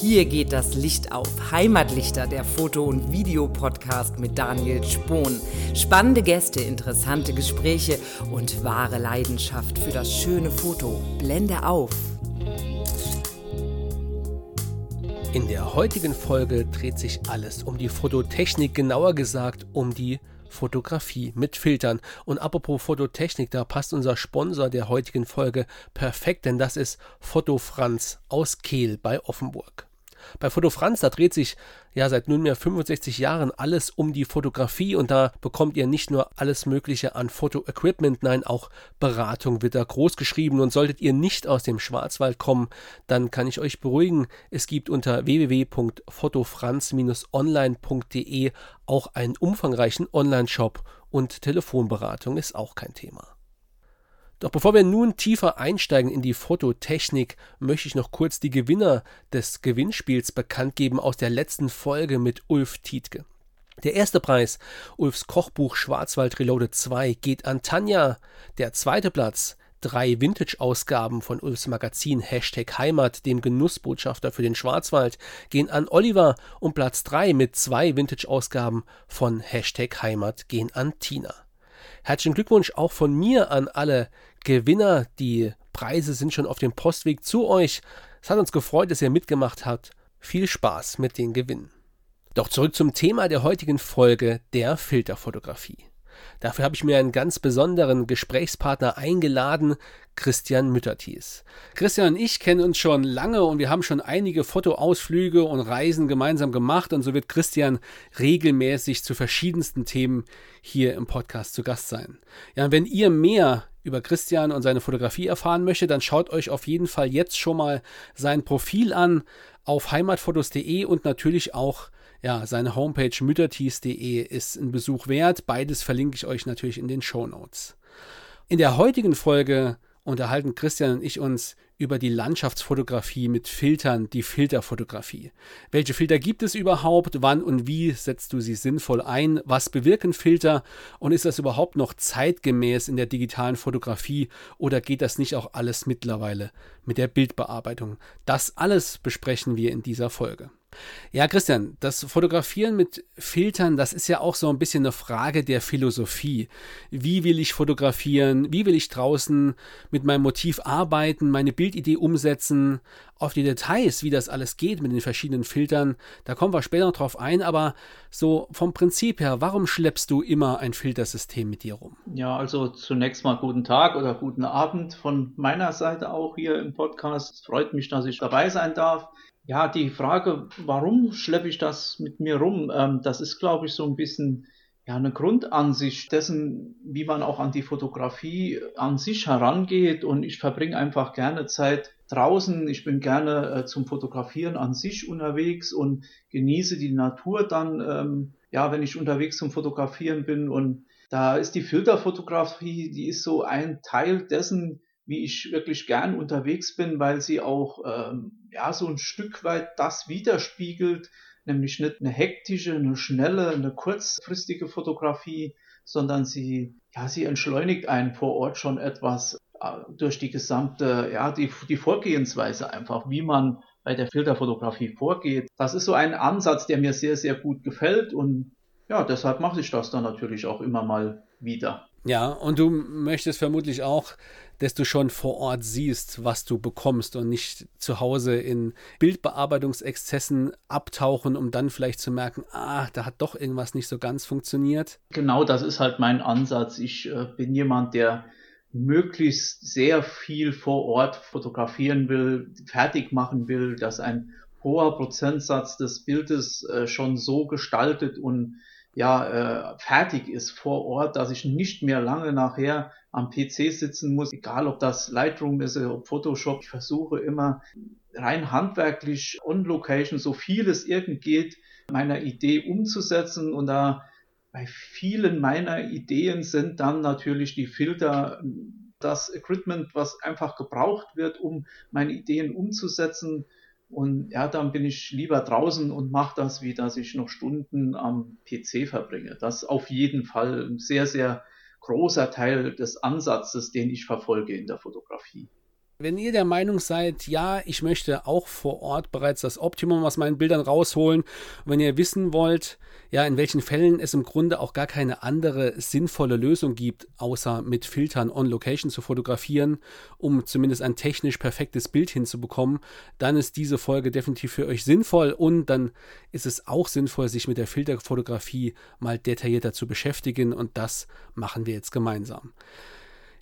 Hier geht das Licht auf. Heimatlichter, der Foto- und Videopodcast mit Daniel Spohn. Spannende Gäste, interessante Gespräche und wahre Leidenschaft für das schöne Foto. Blende auf. In der heutigen Folge dreht sich alles um die Fototechnik, genauer gesagt um die Fotografie mit Filtern. Und apropos Fototechnik, da passt unser Sponsor der heutigen Folge perfekt, denn das ist Foto Franz aus Kehl bei Offenburg. Bei Foto Franz, da dreht sich ja seit nunmehr 65 Jahren alles um die Fotografie und da bekommt ihr nicht nur alles Mögliche an Fotoequipment, nein, auch Beratung wird da groß geschrieben und solltet ihr nicht aus dem Schwarzwald kommen, dann kann ich euch beruhigen, es gibt unter www.fotofranz-online.de auch einen umfangreichen Online-Shop und Telefonberatung ist auch kein Thema. Doch bevor wir nun tiefer einsteigen in die Fototechnik, möchte ich noch kurz die Gewinner des Gewinnspiels bekannt geben aus der letzten Folge mit Ulf Tietke. Der erste Preis, Ulfs Kochbuch Schwarzwald Reloaded 2, geht an Tanja. Der zweite Platz, drei Vintage-Ausgaben von Ulfs Magazin Hashtag Heimat, dem Genussbotschafter für den Schwarzwald, gehen an Oliver und Platz drei mit zwei Vintage-Ausgaben von Hashtag Heimat gehen an Tina. Herzlichen Glückwunsch auch von mir an alle Gewinner. Die Preise sind schon auf dem Postweg zu euch. Es hat uns gefreut, dass ihr mitgemacht habt. Viel Spaß mit den Gewinnen. Doch zurück zum Thema der heutigen Folge der Filterfotografie. Dafür habe ich mir einen ganz besonderen Gesprächspartner eingeladen, Christian Mütterties. Christian und ich kennen uns schon lange und wir haben schon einige Fotoausflüge und Reisen gemeinsam gemacht und so wird Christian regelmäßig zu verschiedensten Themen hier im Podcast zu Gast sein. Ja, wenn ihr mehr über Christian und seine Fotografie erfahren möchtet, dann schaut euch auf jeden Fall jetzt schon mal sein Profil an auf heimatfotos.de und natürlich auch ja, seine Homepage mütterties.de ist ein Besuch wert. Beides verlinke ich euch natürlich in den Show Notes. In der heutigen Folge unterhalten Christian und ich uns über die Landschaftsfotografie mit Filtern, die Filterfotografie. Welche Filter gibt es überhaupt? Wann und wie setzt du sie sinnvoll ein? Was bewirken Filter? Und ist das überhaupt noch zeitgemäß in der digitalen Fotografie oder geht das nicht auch alles mittlerweile mit der Bildbearbeitung? Das alles besprechen wir in dieser Folge. Ja, Christian, das Fotografieren mit Filtern, das ist ja auch so ein bisschen eine Frage der Philosophie. Wie will ich fotografieren? Wie will ich draußen mit meinem Motiv arbeiten, meine Bildidee umsetzen? Auf die Details, wie das alles geht mit den verschiedenen Filtern, da kommen wir später noch drauf ein, aber so vom Prinzip her, warum schleppst du immer ein Filtersystem mit dir rum? Ja, also zunächst mal guten Tag oder guten Abend von meiner Seite auch hier im Podcast. Es freut mich, dass ich dabei sein darf. Ja, die Frage, warum schleppe ich das mit mir rum, ähm, das ist, glaube ich, so ein bisschen ja, eine Grundansicht dessen, wie man auch an die Fotografie an sich herangeht. Und ich verbringe einfach gerne Zeit draußen. Ich bin gerne äh, zum Fotografieren an sich unterwegs und genieße die Natur dann, ähm, ja, wenn ich unterwegs zum Fotografieren bin. Und da ist die Filterfotografie, die ist so ein Teil dessen, wie ich wirklich gern unterwegs bin, weil sie auch ähm, ja so ein Stück weit das widerspiegelt, nämlich nicht eine hektische, eine schnelle, eine kurzfristige Fotografie, sondern sie ja sie entschleunigt einen vor Ort schon etwas äh, durch die gesamte ja die die Vorgehensweise einfach, wie man bei der Filterfotografie vorgeht. Das ist so ein Ansatz, der mir sehr sehr gut gefällt und ja, deshalb mache ich das dann natürlich auch immer mal wieder. Ja, und du möchtest vermutlich auch, dass du schon vor Ort siehst, was du bekommst und nicht zu Hause in Bildbearbeitungsexzessen abtauchen, um dann vielleicht zu merken, ah, da hat doch irgendwas nicht so ganz funktioniert. Genau, das ist halt mein Ansatz. Ich äh, bin jemand, der möglichst sehr viel vor Ort fotografieren will, fertig machen will, dass ein hoher Prozentsatz des Bildes äh, schon so gestaltet und ja, äh, fertig ist vor Ort, dass ich nicht mehr lange nachher am PC sitzen muss, egal ob das Lightroom ist oder Photoshop. Ich versuche immer rein handwerklich on Location, so viel es irgend geht, meiner Idee umzusetzen und da bei vielen meiner Ideen sind dann natürlich die Filter das Equipment, was einfach gebraucht wird, um meine Ideen umzusetzen. Und ja, dann bin ich lieber draußen und mache das, wie dass ich noch Stunden am PC verbringe. Das auf jeden Fall ein sehr, sehr großer Teil des Ansatzes, den ich verfolge in der Fotografie. Wenn ihr der Meinung seid, ja, ich möchte auch vor Ort bereits das Optimum aus meinen Bildern rausholen, und wenn ihr wissen wollt, ja, in welchen Fällen es im Grunde auch gar keine andere sinnvolle Lösung gibt, außer mit Filtern on Location zu fotografieren, um zumindest ein technisch perfektes Bild hinzubekommen, dann ist diese Folge definitiv für euch sinnvoll und dann ist es auch sinnvoll, sich mit der Filterfotografie mal detaillierter zu beschäftigen und das machen wir jetzt gemeinsam.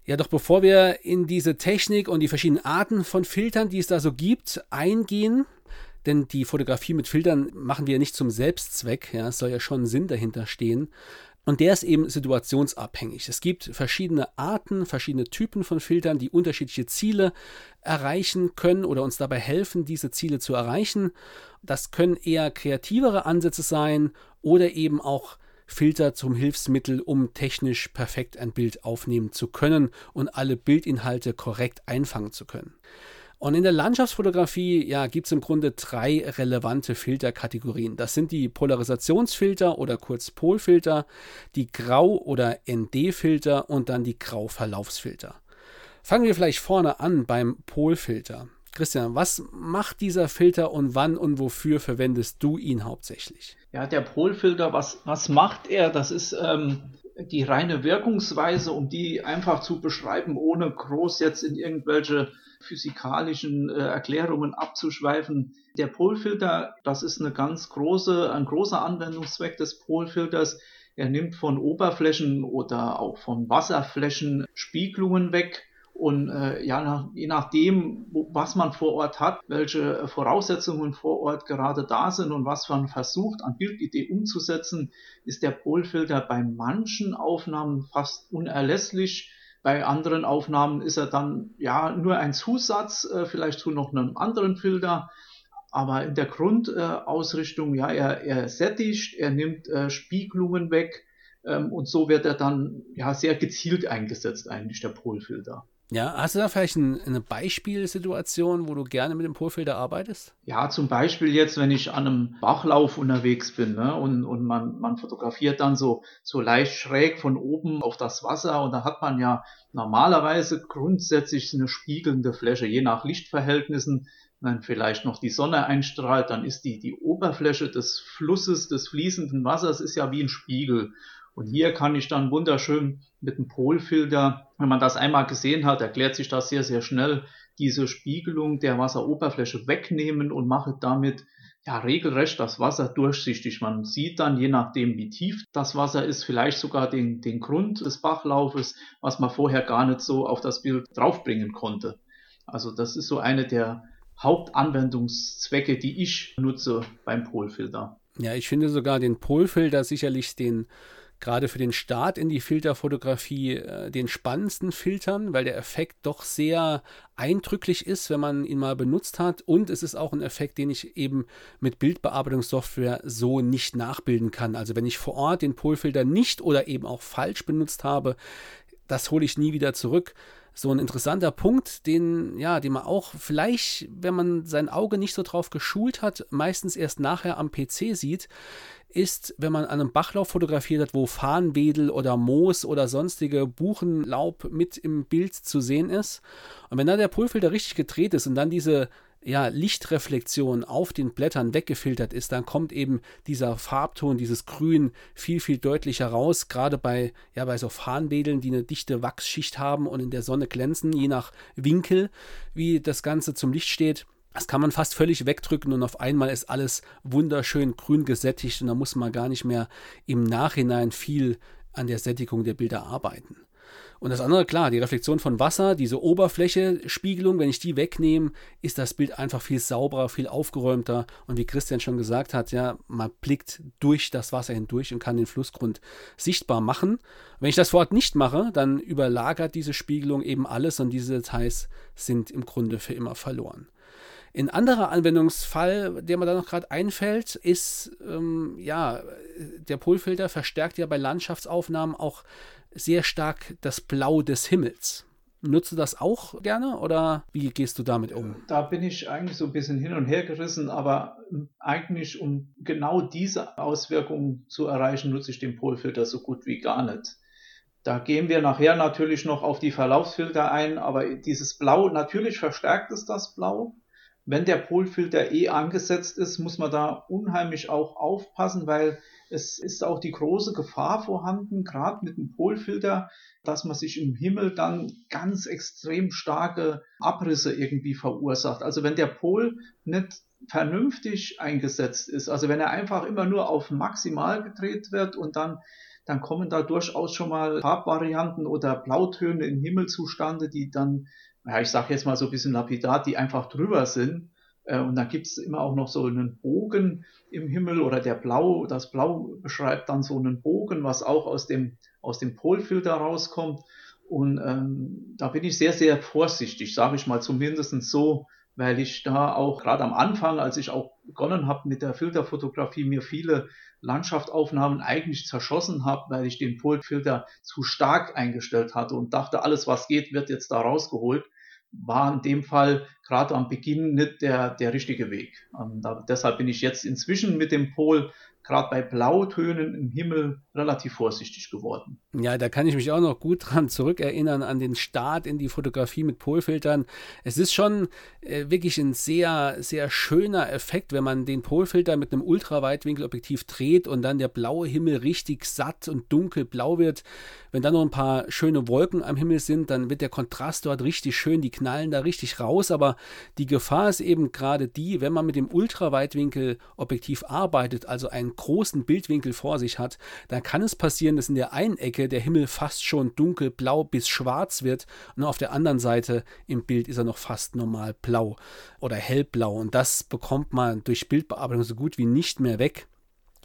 Ja, doch bevor wir in diese Technik und die verschiedenen Arten von Filtern, die es da so gibt, eingehen, denn die Fotografie mit Filtern machen wir nicht zum Selbstzweck, ja, es soll ja schon Sinn dahinter stehen. Und der ist eben situationsabhängig. Es gibt verschiedene Arten, verschiedene Typen von Filtern, die unterschiedliche Ziele erreichen können oder uns dabei helfen, diese Ziele zu erreichen. Das können eher kreativere Ansätze sein oder eben auch Filter zum Hilfsmittel, um technisch perfekt ein Bild aufnehmen zu können und alle Bildinhalte korrekt einfangen zu können. Und in der Landschaftsfotografie ja, gibt es im Grunde drei relevante Filterkategorien. Das sind die Polarisationsfilter oder kurz Polfilter, die Grau- oder ND-Filter und dann die Grauverlaufsfilter. Fangen wir vielleicht vorne an beim Polfilter. Christian, was macht dieser Filter und wann und wofür verwendest du ihn hauptsächlich? Ja, der Polfilter, was, was macht er? Das ist ähm, die reine Wirkungsweise, um die einfach zu beschreiben, ohne groß jetzt in irgendwelche physikalischen äh, Erklärungen abzuschweifen. Der Polfilter, das ist eine ganz große, ein großer Anwendungszweck des Polfilters. Er nimmt von Oberflächen oder auch von Wasserflächen Spiegelungen weg und äh, ja, nach, je nachdem, wo, was man vor Ort hat, welche äh, Voraussetzungen vor Ort gerade da sind und was man versucht an Bildidee umzusetzen, ist der Polfilter bei manchen Aufnahmen fast unerlässlich. Bei anderen Aufnahmen ist er dann ja nur ein Zusatz, äh, vielleicht zu noch einem anderen Filter. Aber in der Grundausrichtung, äh, ja, er, er sättigt, er nimmt äh, Spiegelungen weg ähm, und so wird er dann ja sehr gezielt eingesetzt, eigentlich der Polfilter. Ja, hast du da vielleicht ein, eine Beispielsituation, wo du gerne mit dem Polfilter arbeitest? Ja, zum Beispiel jetzt, wenn ich an einem Bachlauf unterwegs bin ne, und, und man, man fotografiert dann so, so leicht schräg von oben auf das Wasser und da hat man ja normalerweise grundsätzlich eine spiegelnde Fläche, je nach Lichtverhältnissen. Wenn vielleicht noch die Sonne einstrahlt, dann ist die, die Oberfläche des Flusses, des fließenden Wassers ist ja wie ein Spiegel. Und hier kann ich dann wunderschön mit dem Polfilter, wenn man das einmal gesehen hat, erklärt sich das sehr, sehr schnell, diese Spiegelung der Wasseroberfläche wegnehmen und mache damit ja regelrecht das Wasser durchsichtig. Man sieht dann, je nachdem wie tief das Wasser ist, vielleicht sogar den, den Grund des Bachlaufes, was man vorher gar nicht so auf das Bild draufbringen konnte. Also das ist so eine der Hauptanwendungszwecke, die ich nutze beim Polfilter. Ja, ich finde sogar den Polfilter sicherlich den gerade für den Start in die Filterfotografie äh, den spannendsten Filtern, weil der Effekt doch sehr eindrücklich ist, wenn man ihn mal benutzt hat. Und es ist auch ein Effekt, den ich eben mit Bildbearbeitungssoftware so nicht nachbilden kann. Also wenn ich vor Ort den Polfilter nicht oder eben auch falsch benutzt habe, das hole ich nie wieder zurück so ein interessanter Punkt, den, ja, den man auch vielleicht, wenn man sein Auge nicht so drauf geschult hat, meistens erst nachher am PC sieht, ist, wenn man an einem Bachlauf fotografiert hat, wo Farnwedel oder Moos oder sonstige Buchenlaub mit im Bild zu sehen ist. Und wenn da der Polfilter richtig gedreht ist und dann diese ja, Lichtreflexion auf den Blättern weggefiltert ist, dann kommt eben dieser Farbton, dieses Grün viel, viel deutlicher raus. Gerade bei, ja, bei so Farnwedeln, die eine dichte Wachsschicht haben und in der Sonne glänzen, je nach Winkel, wie das Ganze zum Licht steht. Das kann man fast völlig wegdrücken und auf einmal ist alles wunderschön grün gesättigt und da muss man gar nicht mehr im Nachhinein viel an der Sättigung der Bilder arbeiten. Und das andere, klar, die Reflexion von Wasser, diese Oberfläche, Spiegelung, wenn ich die wegnehme, ist das Bild einfach viel sauberer, viel aufgeräumter. Und wie Christian schon gesagt hat, ja, man blickt durch das Wasser hindurch und kann den Flussgrund sichtbar machen. Wenn ich das vor Ort nicht mache, dann überlagert diese Spiegelung eben alles und diese Details sind im Grunde für immer verloren. Ein anderer Anwendungsfall, der mir da noch gerade einfällt, ist, ähm, ja, der Polfilter verstärkt ja bei Landschaftsaufnahmen auch sehr stark das Blau des Himmels. Nutzt du das auch gerne oder wie gehst du damit um? Da bin ich eigentlich so ein bisschen hin und her gerissen, aber eigentlich, um genau diese Auswirkungen zu erreichen, nutze ich den Polfilter so gut wie gar nicht. Da gehen wir nachher natürlich noch auf die Verlaufsfilter ein, aber dieses Blau, natürlich verstärkt es das Blau. Wenn der Polfilter eh angesetzt ist, muss man da unheimlich auch aufpassen, weil es ist auch die große Gefahr vorhanden, gerade mit dem Polfilter, dass man sich im Himmel dann ganz extrem starke Abrisse irgendwie verursacht. Also wenn der Pol nicht vernünftig eingesetzt ist, also wenn er einfach immer nur auf maximal gedreht wird und dann dann kommen da durchaus schon mal Farbvarianten oder Blautöne im Himmel zustande, die dann, ja, ich sage jetzt mal so ein bisschen lapidar, die einfach drüber sind. Äh, und dann gibt es immer auch noch so einen Bogen im Himmel oder der Blau, das Blau beschreibt dann so einen Bogen, was auch aus dem, aus dem Polfilter rauskommt. Und ähm, da bin ich sehr, sehr vorsichtig, sage ich mal zumindest so, weil ich da auch gerade am Anfang, als ich auch begonnen habe mit der Filterfotografie, mir viele Landschaftsaufnahmen eigentlich zerschossen habe, weil ich den Polfilter zu stark eingestellt hatte und dachte, alles was geht, wird jetzt da rausgeholt war in dem Fall gerade am Beginn nicht der, der richtige Weg. Ähm, da, deshalb bin ich jetzt inzwischen mit dem Pol gerade bei Blautönen im Himmel relativ vorsichtig geworden. Ja, da kann ich mich auch noch gut dran zurückerinnern, an den Start in die Fotografie mit Polfiltern. Es ist schon äh, wirklich ein sehr, sehr schöner Effekt, wenn man den Polfilter mit einem Ultraweitwinkelobjektiv dreht und dann der blaue Himmel richtig satt und dunkelblau wird. Wenn dann noch ein paar schöne Wolken am Himmel sind, dann wird der Kontrast dort richtig schön, die knallen da richtig raus. Aber die Gefahr ist eben gerade die, wenn man mit dem Ultraweitwinkelobjektiv arbeitet, also einen einen großen Bildwinkel vor sich hat, dann kann es passieren, dass in der einen Ecke der Himmel fast schon dunkelblau bis schwarz wird und auf der anderen Seite im Bild ist er noch fast normal blau oder hellblau und das bekommt man durch Bildbearbeitung so gut wie nicht mehr weg.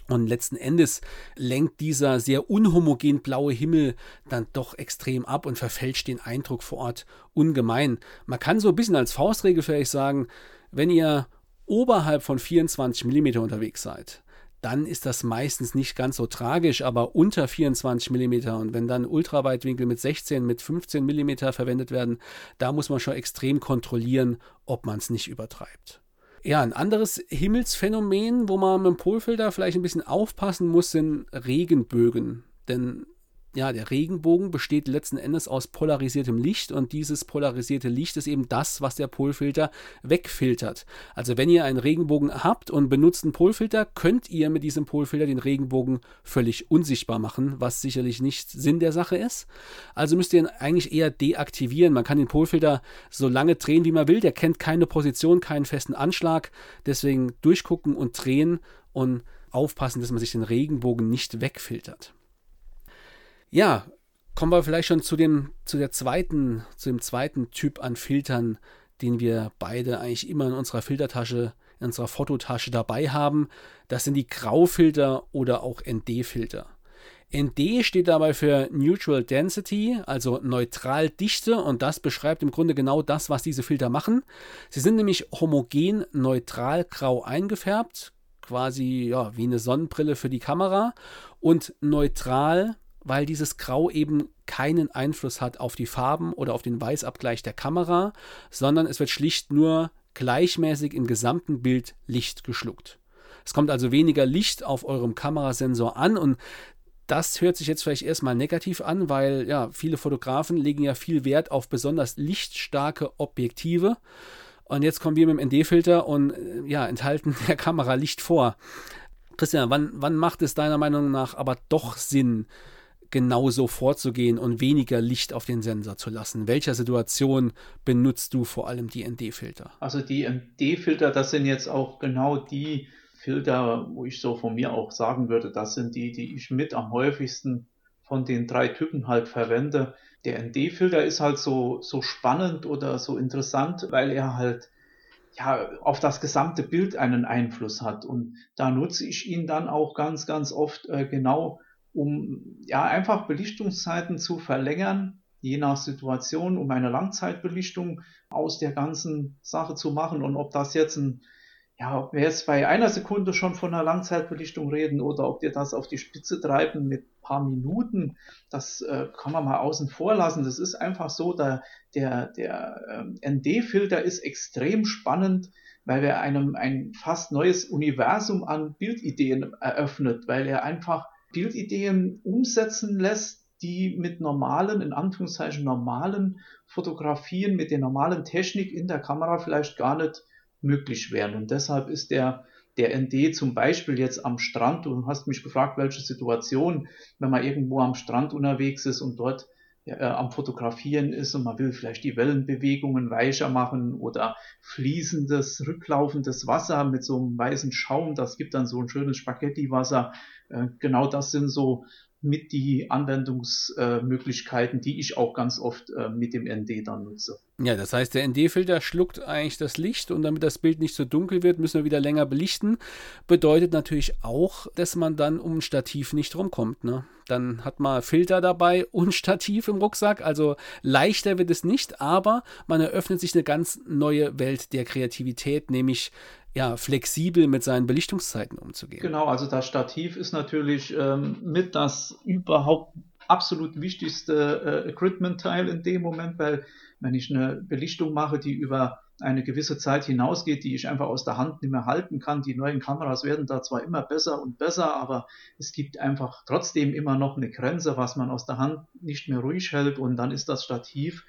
Und letzten Endes lenkt dieser sehr unhomogen blaue Himmel dann doch extrem ab und verfälscht den Eindruck vor Ort ungemein. Man kann so ein bisschen als Faustregel vielleicht sagen, wenn ihr oberhalb von 24 mm unterwegs seid, dann ist das meistens nicht ganz so tragisch, aber unter 24 mm und wenn dann Ultraweitwinkel mit 16, mit 15 mm verwendet werden, da muss man schon extrem kontrollieren, ob man es nicht übertreibt. Ja, ein anderes Himmelsphänomen, wo man mit dem Polfilter vielleicht ein bisschen aufpassen muss, sind Regenbögen. Denn ja, der Regenbogen besteht letzten Endes aus polarisiertem Licht und dieses polarisierte Licht ist eben das, was der Polfilter wegfiltert. Also wenn ihr einen Regenbogen habt und benutzt einen Polfilter, könnt ihr mit diesem Polfilter den Regenbogen völlig unsichtbar machen, was sicherlich nicht Sinn der Sache ist. Also müsst ihr ihn eigentlich eher deaktivieren. Man kann den Polfilter so lange drehen, wie man will. Der kennt keine Position, keinen festen Anschlag. Deswegen durchgucken und drehen und aufpassen, dass man sich den Regenbogen nicht wegfiltert. Ja, kommen wir vielleicht schon zu dem, zu der zweiten, zu dem zweiten Typ an Filtern, den wir beide eigentlich immer in unserer Filtertasche, in unserer Fototasche dabei haben. Das sind die Graufilter oder auch ND-Filter. ND steht dabei für Neutral Density, also neutral Dichte, und das beschreibt im Grunde genau das, was diese Filter machen. Sie sind nämlich homogen neutral grau eingefärbt, quasi ja, wie eine Sonnenbrille für die Kamera, und neutral weil dieses Grau eben keinen Einfluss hat auf die Farben oder auf den Weißabgleich der Kamera, sondern es wird schlicht nur gleichmäßig im gesamten Bild Licht geschluckt. Es kommt also weniger Licht auf eurem Kamerasensor an und das hört sich jetzt vielleicht erstmal negativ an, weil ja, viele Fotografen legen ja viel Wert auf besonders lichtstarke Objektive. Und jetzt kommen wir mit dem ND-Filter und äh, ja, enthalten der Kamera Licht vor. Christian, wann, wann macht es deiner Meinung nach aber doch Sinn, genauso vorzugehen und weniger Licht auf den Sensor zu lassen? Welcher Situation benutzt du vor allem die ND-Filter? Also die ND-Filter, das sind jetzt auch genau die Filter, wo ich so von mir auch sagen würde, das sind die, die ich mit am häufigsten von den drei Typen halt verwende. Der ND-Filter ist halt so, so spannend oder so interessant, weil er halt ja, auf das gesamte Bild einen Einfluss hat. Und da nutze ich ihn dann auch ganz, ganz oft äh, genau um ja einfach Belichtungszeiten zu verlängern, je nach Situation, um eine Langzeitbelichtung aus der ganzen Sache zu machen. Und ob das jetzt ein, ja, ob wir jetzt bei einer Sekunde schon von einer Langzeitbelichtung reden oder ob wir das auf die Spitze treiben mit paar Minuten, das äh, kann man mal außen vor lassen. Das ist einfach so, da, der, der äh, ND-Filter ist extrem spannend, weil er einem ein fast neues Universum an Bildideen eröffnet, weil er einfach Bildideen umsetzen lässt, die mit normalen, in Anführungszeichen normalen Fotografien, mit der normalen Technik in der Kamera vielleicht gar nicht möglich wären. Und deshalb ist der, der ND zum Beispiel jetzt am Strand, du hast mich gefragt, welche Situation, wenn man irgendwo am Strand unterwegs ist und dort äh, am Fotografieren ist und man will vielleicht die Wellenbewegungen weicher machen oder fließendes, rücklaufendes Wasser mit so einem weißen Schaum, das gibt dann so ein schönes Spaghetti-Wasser. Äh, genau das sind so mit die Anwendungsmöglichkeiten, die ich auch ganz oft äh, mit dem ND dann nutze. Ja, das heißt, der ND-Filter schluckt eigentlich das Licht und damit das Bild nicht so dunkel wird, müssen wir wieder länger belichten. Bedeutet natürlich auch, dass man dann um ein Stativ nicht rumkommt. Ne? Dann hat man Filter dabei und Stativ im Rucksack. Also leichter wird es nicht, aber man eröffnet sich eine ganz neue Welt der Kreativität, nämlich ja, flexibel mit seinen Belichtungszeiten umzugehen. Genau, also das Stativ ist natürlich ähm, mit das überhaupt absolut wichtigste äh, Equipment-Teil in dem Moment, weil wenn ich eine Belichtung mache, die über eine gewisse Zeit hinausgeht, die ich einfach aus der Hand nicht mehr halten kann. Die neuen Kameras werden da zwar immer besser und besser, aber es gibt einfach trotzdem immer noch eine Grenze, was man aus der Hand nicht mehr ruhig hält und dann ist das Stativ,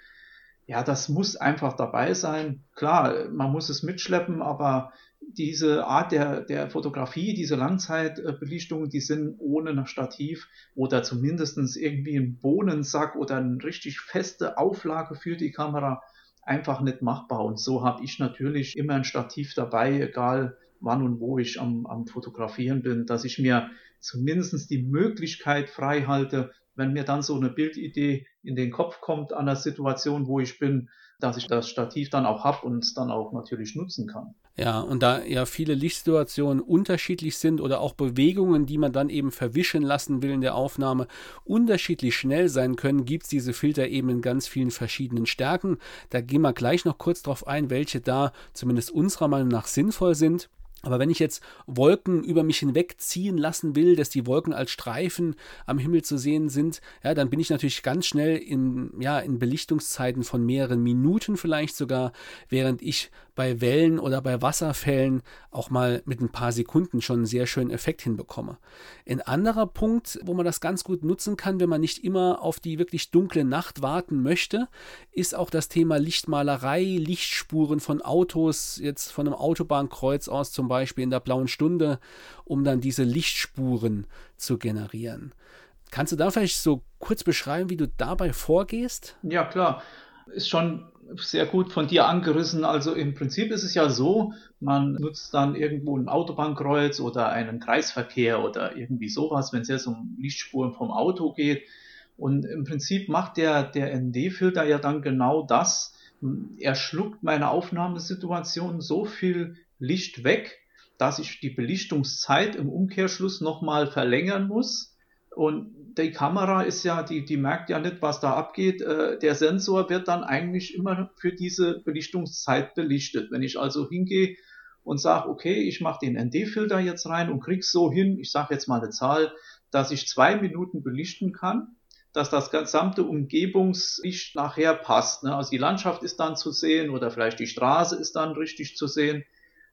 ja, das muss einfach dabei sein. Klar, man muss es mitschleppen, aber diese Art der, der Fotografie, diese Langzeitbelichtungen, die sind ohne ein Stativ oder zumindest irgendwie ein Bohnensack oder eine richtig feste Auflage für die Kamera einfach nicht machbar. Und so habe ich natürlich immer ein Stativ dabei, egal wann und wo ich am, am Fotografieren bin, dass ich mir zumindest die Möglichkeit frei halte, wenn mir dann so eine Bildidee in den Kopf kommt an der Situation, wo ich bin, dass ich das Stativ dann auch habe und es dann auch natürlich nutzen kann. Ja, und da ja viele Lichtsituationen unterschiedlich sind oder auch Bewegungen, die man dann eben verwischen lassen will in der Aufnahme, unterschiedlich schnell sein können, gibt es diese Filter eben in ganz vielen verschiedenen Stärken. Da gehen wir gleich noch kurz drauf ein, welche da zumindest unserer Meinung nach sinnvoll sind. Aber wenn ich jetzt Wolken über mich hinwegziehen lassen will, dass die Wolken als Streifen am Himmel zu sehen sind, ja, dann bin ich natürlich ganz schnell in, ja, in Belichtungszeiten von mehreren Minuten vielleicht sogar, während ich bei Wellen oder bei Wasserfällen auch mal mit ein paar Sekunden schon einen sehr schönen Effekt hinbekomme. Ein anderer Punkt, wo man das ganz gut nutzen kann, wenn man nicht immer auf die wirklich dunkle Nacht warten möchte, ist auch das Thema Lichtmalerei, Lichtspuren von Autos, jetzt von einem Autobahnkreuz aus zum Beispiel in der blauen Stunde, um dann diese Lichtspuren zu generieren. Kannst du da vielleicht so kurz beschreiben, wie du dabei vorgehst? Ja, klar. Ist schon sehr gut von dir angerissen. Also im Prinzip ist es ja so, man nutzt dann irgendwo ein Autobahnkreuz oder einen Kreisverkehr oder irgendwie sowas, wenn es jetzt um Lichtspuren vom Auto geht. Und im Prinzip macht der, der ND-Filter ja dann genau das. Er schluckt meine Aufnahmesituation so viel Licht weg, dass ich die Belichtungszeit im Umkehrschluss nochmal verlängern muss. Und die Kamera ist ja, die, die merkt ja nicht, was da abgeht. Äh, der Sensor wird dann eigentlich immer für diese Belichtungszeit belichtet. Wenn ich also hingehe und sage, okay, ich mache den ND-Filter jetzt rein und krieg's so hin, ich sage jetzt mal eine Zahl, dass ich zwei Minuten belichten kann, dass das gesamte Umgebungslicht nachher passt. Ne? Also die Landschaft ist dann zu sehen oder vielleicht die Straße ist dann richtig zu sehen.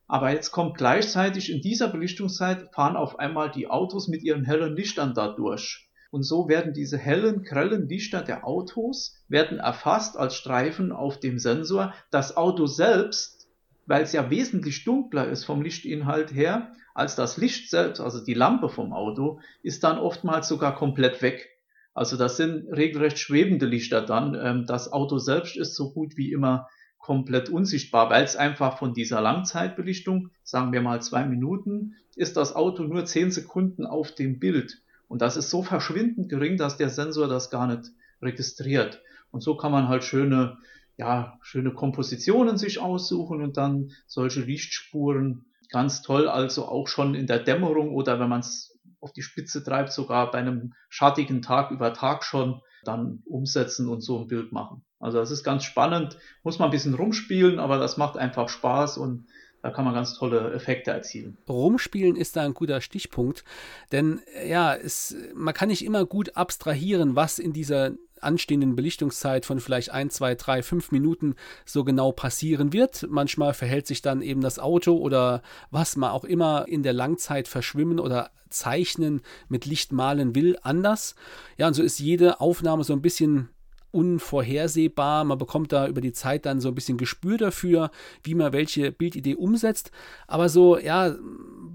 Aber jetzt kommt gleichzeitig in dieser Belichtungszeit fahren auf einmal die Autos mit ihren hellen Lichtern da durch. Und so werden diese hellen, grellen Lichter der Autos werden erfasst als Streifen auf dem Sensor. Das Auto selbst, weil es ja wesentlich dunkler ist vom Lichtinhalt her, als das Licht selbst, also die Lampe vom Auto, ist dann oftmals sogar komplett weg. Also das sind regelrecht schwebende Lichter dann. Ähm, das Auto selbst ist so gut wie immer komplett unsichtbar, weil es einfach von dieser Langzeitbelichtung, sagen wir mal zwei Minuten, ist das Auto nur zehn Sekunden auf dem Bild. Und das ist so verschwindend gering, dass der Sensor das gar nicht registriert. Und so kann man halt schöne, ja, schöne Kompositionen sich aussuchen und dann solche Lichtspuren ganz toll, also auch schon in der Dämmerung oder wenn man es auf die Spitze treibt, sogar bei einem schattigen Tag über Tag schon dann umsetzen und so ein Bild machen. Also das ist ganz spannend, muss man ein bisschen rumspielen, aber das macht einfach Spaß und da kann man ganz tolle Effekte erzielen. Rumspielen ist da ein guter Stichpunkt, denn ja, es, man kann nicht immer gut abstrahieren, was in dieser anstehenden Belichtungszeit von vielleicht ein, zwei, drei, fünf Minuten so genau passieren wird. Manchmal verhält sich dann eben das Auto oder was man auch immer in der Langzeit verschwimmen oder zeichnen mit Licht malen will anders. Ja, und so ist jede Aufnahme so ein bisschen unvorhersehbar. Man bekommt da über die Zeit dann so ein bisschen Gespür dafür, wie man welche Bildidee umsetzt. Aber so, ja,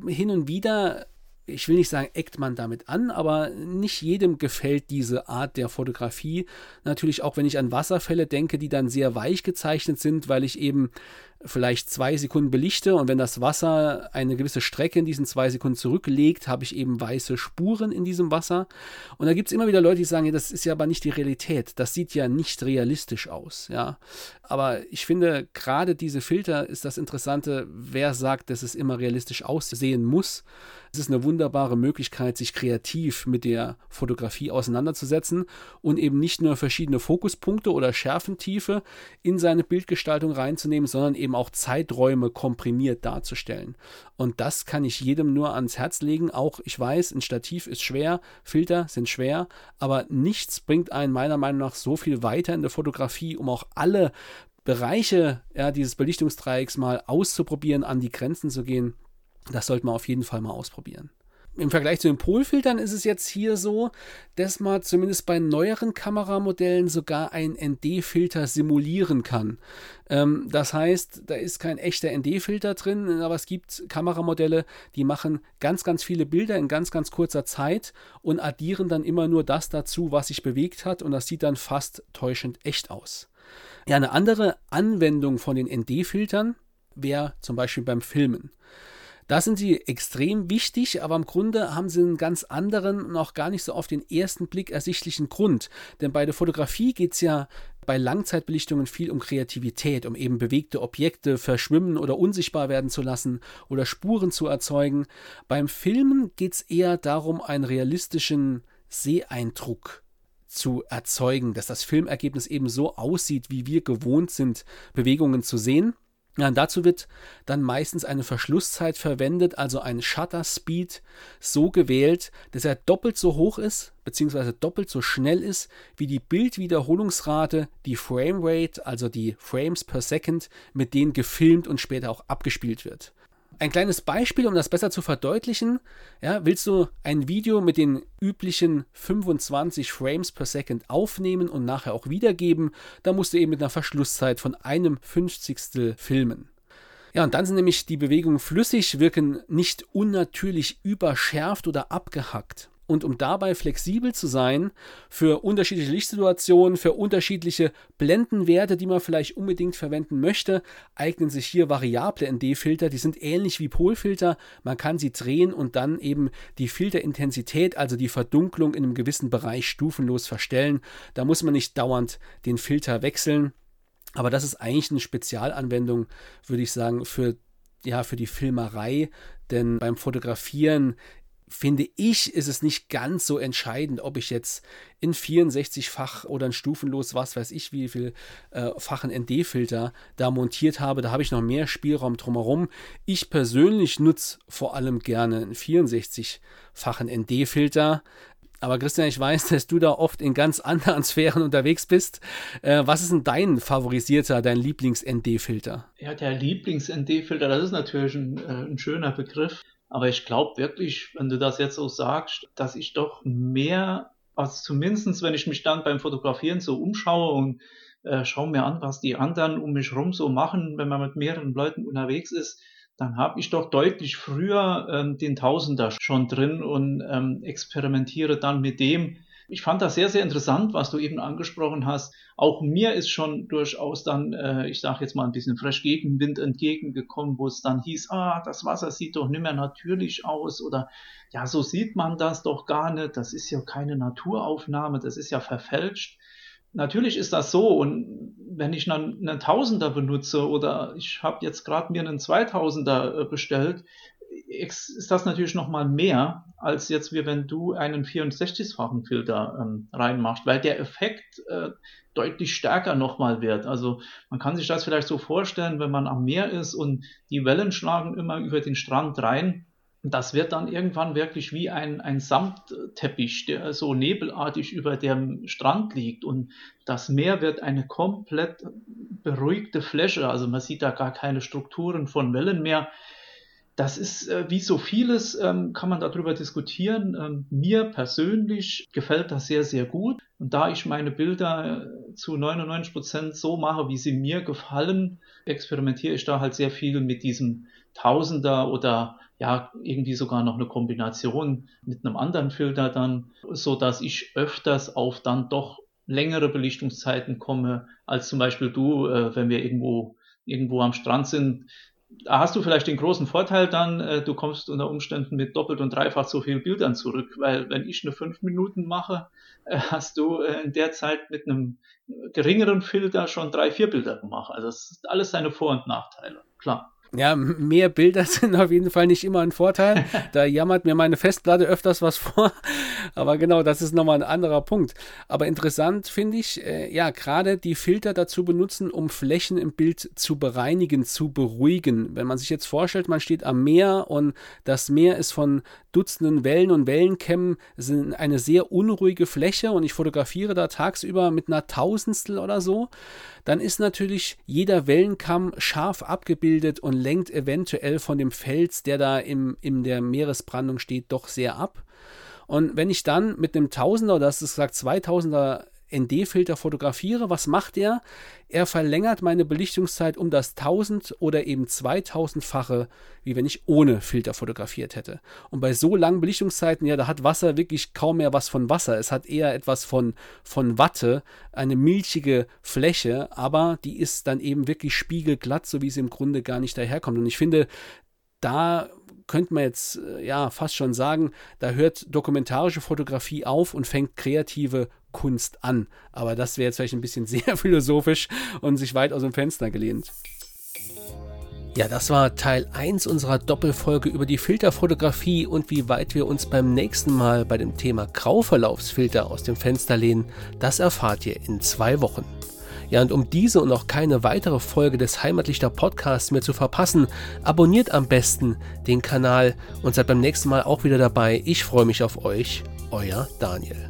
hin und wieder ich will nicht sagen, eckt man damit an, aber nicht jedem gefällt diese Art der Fotografie. Natürlich auch, wenn ich an Wasserfälle denke, die dann sehr weich gezeichnet sind, weil ich eben vielleicht zwei Sekunden belichte und wenn das Wasser eine gewisse Strecke in diesen zwei Sekunden zurücklegt, habe ich eben weiße Spuren in diesem Wasser. Und da gibt es immer wieder Leute, die sagen, ja, das ist ja aber nicht die Realität. Das sieht ja nicht realistisch aus. Ja. Aber ich finde, gerade diese Filter ist das Interessante, wer sagt, dass es immer realistisch aussehen muss. Es ist eine wunderbare Möglichkeit, sich kreativ mit der Fotografie auseinanderzusetzen und eben nicht nur verschiedene Fokuspunkte oder Schärfentiefe in seine Bildgestaltung reinzunehmen, sondern eben auch Zeiträume komprimiert darzustellen. Und das kann ich jedem nur ans Herz legen. Auch ich weiß, ein Stativ ist schwer, Filter sind schwer, aber nichts bringt einen meiner Meinung nach so viel weiter in der Fotografie, um auch alle Bereiche ja, dieses Belichtungsdreiecks mal auszuprobieren, an die Grenzen zu gehen. Das sollte man auf jeden Fall mal ausprobieren. Im Vergleich zu den Polfiltern ist es jetzt hier so, dass man zumindest bei neueren Kameramodellen sogar einen ND-Filter simulieren kann. Ähm, das heißt, da ist kein echter ND-Filter drin, aber es gibt Kameramodelle, die machen ganz, ganz viele Bilder in ganz, ganz kurzer Zeit und addieren dann immer nur das dazu, was sich bewegt hat und das sieht dann fast täuschend echt aus. Ja, eine andere Anwendung von den ND-Filtern wäre zum Beispiel beim Filmen. Da sind sie extrem wichtig, aber im Grunde haben sie einen ganz anderen und auch gar nicht so auf den ersten Blick ersichtlichen Grund. Denn bei der Fotografie geht es ja bei Langzeitbelichtungen viel um Kreativität, um eben bewegte Objekte verschwimmen oder unsichtbar werden zu lassen oder Spuren zu erzeugen. Beim Filmen geht es eher darum, einen realistischen Seeeindruck zu erzeugen, dass das Filmergebnis eben so aussieht, wie wir gewohnt sind, Bewegungen zu sehen. Ja, dazu wird dann meistens eine Verschlusszeit verwendet, also ein Shutter Speed so gewählt, dass er doppelt so hoch ist, beziehungsweise doppelt so schnell ist, wie die Bildwiederholungsrate, die Framerate, also die Frames per Second, mit denen gefilmt und später auch abgespielt wird. Ein kleines Beispiel, um das besser zu verdeutlichen. Ja, willst du ein Video mit den üblichen 25 Frames per Second aufnehmen und nachher auch wiedergeben, dann musst du eben mit einer Verschlusszeit von einem Fünfzigstel filmen. Ja, und dann sind nämlich die Bewegungen flüssig, wirken nicht unnatürlich überschärft oder abgehackt und um dabei flexibel zu sein für unterschiedliche Lichtsituationen, für unterschiedliche Blendenwerte, die man vielleicht unbedingt verwenden möchte, eignen sich hier variable ND-Filter. Die sind ähnlich wie Polfilter. Man kann sie drehen und dann eben die Filterintensität, also die Verdunklung in einem gewissen Bereich stufenlos verstellen. Da muss man nicht dauernd den Filter wechseln. Aber das ist eigentlich eine Spezialanwendung, würde ich sagen, für ja, für die Filmerei, denn beim Fotografieren finde ich, ist es nicht ganz so entscheidend, ob ich jetzt in 64-fach oder ein stufenlos, was weiß ich, wie viel äh, fachen ND-Filter da montiert habe. Da habe ich noch mehr Spielraum drumherum. Ich persönlich nutze vor allem gerne einen 64-fachen ND-Filter. Aber Christian, ich weiß, dass du da oft in ganz anderen Sphären unterwegs bist. Äh, was ist denn dein favorisierter, dein Lieblings-ND-Filter? Ja, der Lieblings-ND-Filter, das ist natürlich ein, äh, ein schöner Begriff. Aber ich glaube wirklich, wenn du das jetzt so sagst, dass ich doch mehr, also zumindestens, wenn ich mich dann beim Fotografieren so umschaue und äh, schaue mir an, was die anderen um mich rum so machen, wenn man mit mehreren Leuten unterwegs ist, dann habe ich doch deutlich früher ähm, den Tausender schon drin und ähm, experimentiere dann mit dem, ich fand das sehr, sehr interessant, was du eben angesprochen hast. Auch mir ist schon durchaus dann, äh, ich sage jetzt mal ein bisschen fresh Gegenwind entgegengekommen, wo es dann hieß, ah, das Wasser sieht doch nicht mehr natürlich aus oder ja, so sieht man das doch gar nicht. Das ist ja keine Naturaufnahme, das ist ja verfälscht. Natürlich ist das so und wenn ich einen, einen Tausender benutze oder ich habe jetzt gerade mir einen Zweitausender äh, bestellt, ist das natürlich nochmal mehr, als jetzt wie wenn du einen 64-fachen Filter ähm, reinmachst, weil der Effekt äh, deutlich stärker nochmal wird. Also man kann sich das vielleicht so vorstellen, wenn man am Meer ist und die Wellen schlagen immer über den Strand rein. Das wird dann irgendwann wirklich wie ein, ein Samtteppich, der so nebelartig über dem Strand liegt. Und das Meer wird eine komplett beruhigte Fläche. Also man sieht da gar keine Strukturen von Wellen mehr das ist äh, wie so vieles, ähm, kann man darüber diskutieren. Ähm, mir persönlich gefällt das sehr, sehr gut. Und da ich meine Bilder äh, zu 99 Prozent so mache, wie sie mir gefallen, experimentiere ich da halt sehr viel mit diesem Tausender oder ja, irgendwie sogar noch eine Kombination mit einem anderen Filter dann, so dass ich öfters auf dann doch längere Belichtungszeiten komme, als zum Beispiel du, äh, wenn wir irgendwo irgendwo am Strand sind, da hast du vielleicht den großen Vorteil dann, äh, du kommst unter Umständen mit doppelt und dreifach so viel Bildern zurück, weil wenn ich eine fünf Minuten mache, äh, hast du äh, in der Zeit mit einem geringeren Filter schon drei, vier Bilder gemacht. Also das ist alles seine Vor- und Nachteile, klar. Ja, mehr Bilder sind auf jeden Fall nicht immer ein Vorteil. Da jammert mir meine Festplatte öfters was vor. Aber genau, das ist nochmal ein anderer Punkt. Aber interessant finde ich, äh, ja, gerade die Filter dazu benutzen, um Flächen im Bild zu bereinigen, zu beruhigen. Wenn man sich jetzt vorstellt, man steht am Meer und das Meer ist von Dutzenden Wellen und Wellenkämmen sind eine sehr unruhige Fläche und ich fotografiere da tagsüber mit einer Tausendstel oder so, dann ist natürlich jeder Wellenkamm scharf abgebildet und lenkt eventuell von dem Fels, der da im, in der Meeresbrandung steht, doch sehr ab. Und wenn ich dann mit einem Tausender, das ist gesagt 2000er ND-Filter fotografiere, was macht er? Er verlängert meine Belichtungszeit um das 1000 oder eben 2000-fache, wie wenn ich ohne Filter fotografiert hätte. Und bei so langen Belichtungszeiten, ja, da hat Wasser wirklich kaum mehr was von Wasser. Es hat eher etwas von, von Watte, eine milchige Fläche, aber die ist dann eben wirklich spiegelglatt, so wie sie im Grunde gar nicht daherkommt. Und ich finde, da könnte man jetzt äh, ja fast schon sagen, da hört dokumentarische Fotografie auf und fängt kreative Kunst an. Aber das wäre jetzt vielleicht ein bisschen sehr philosophisch und sich weit aus dem Fenster gelehnt. Ja, das war Teil 1 unserer Doppelfolge über die Filterfotografie und wie weit wir uns beim nächsten Mal bei dem Thema Grauverlaufsfilter aus dem Fenster lehnen, das erfahrt ihr in zwei Wochen. Ja, und um diese und auch keine weitere Folge des Heimatlichter Podcasts mehr zu verpassen, abonniert am besten den Kanal und seid beim nächsten Mal auch wieder dabei. Ich freue mich auf euch, euer Daniel.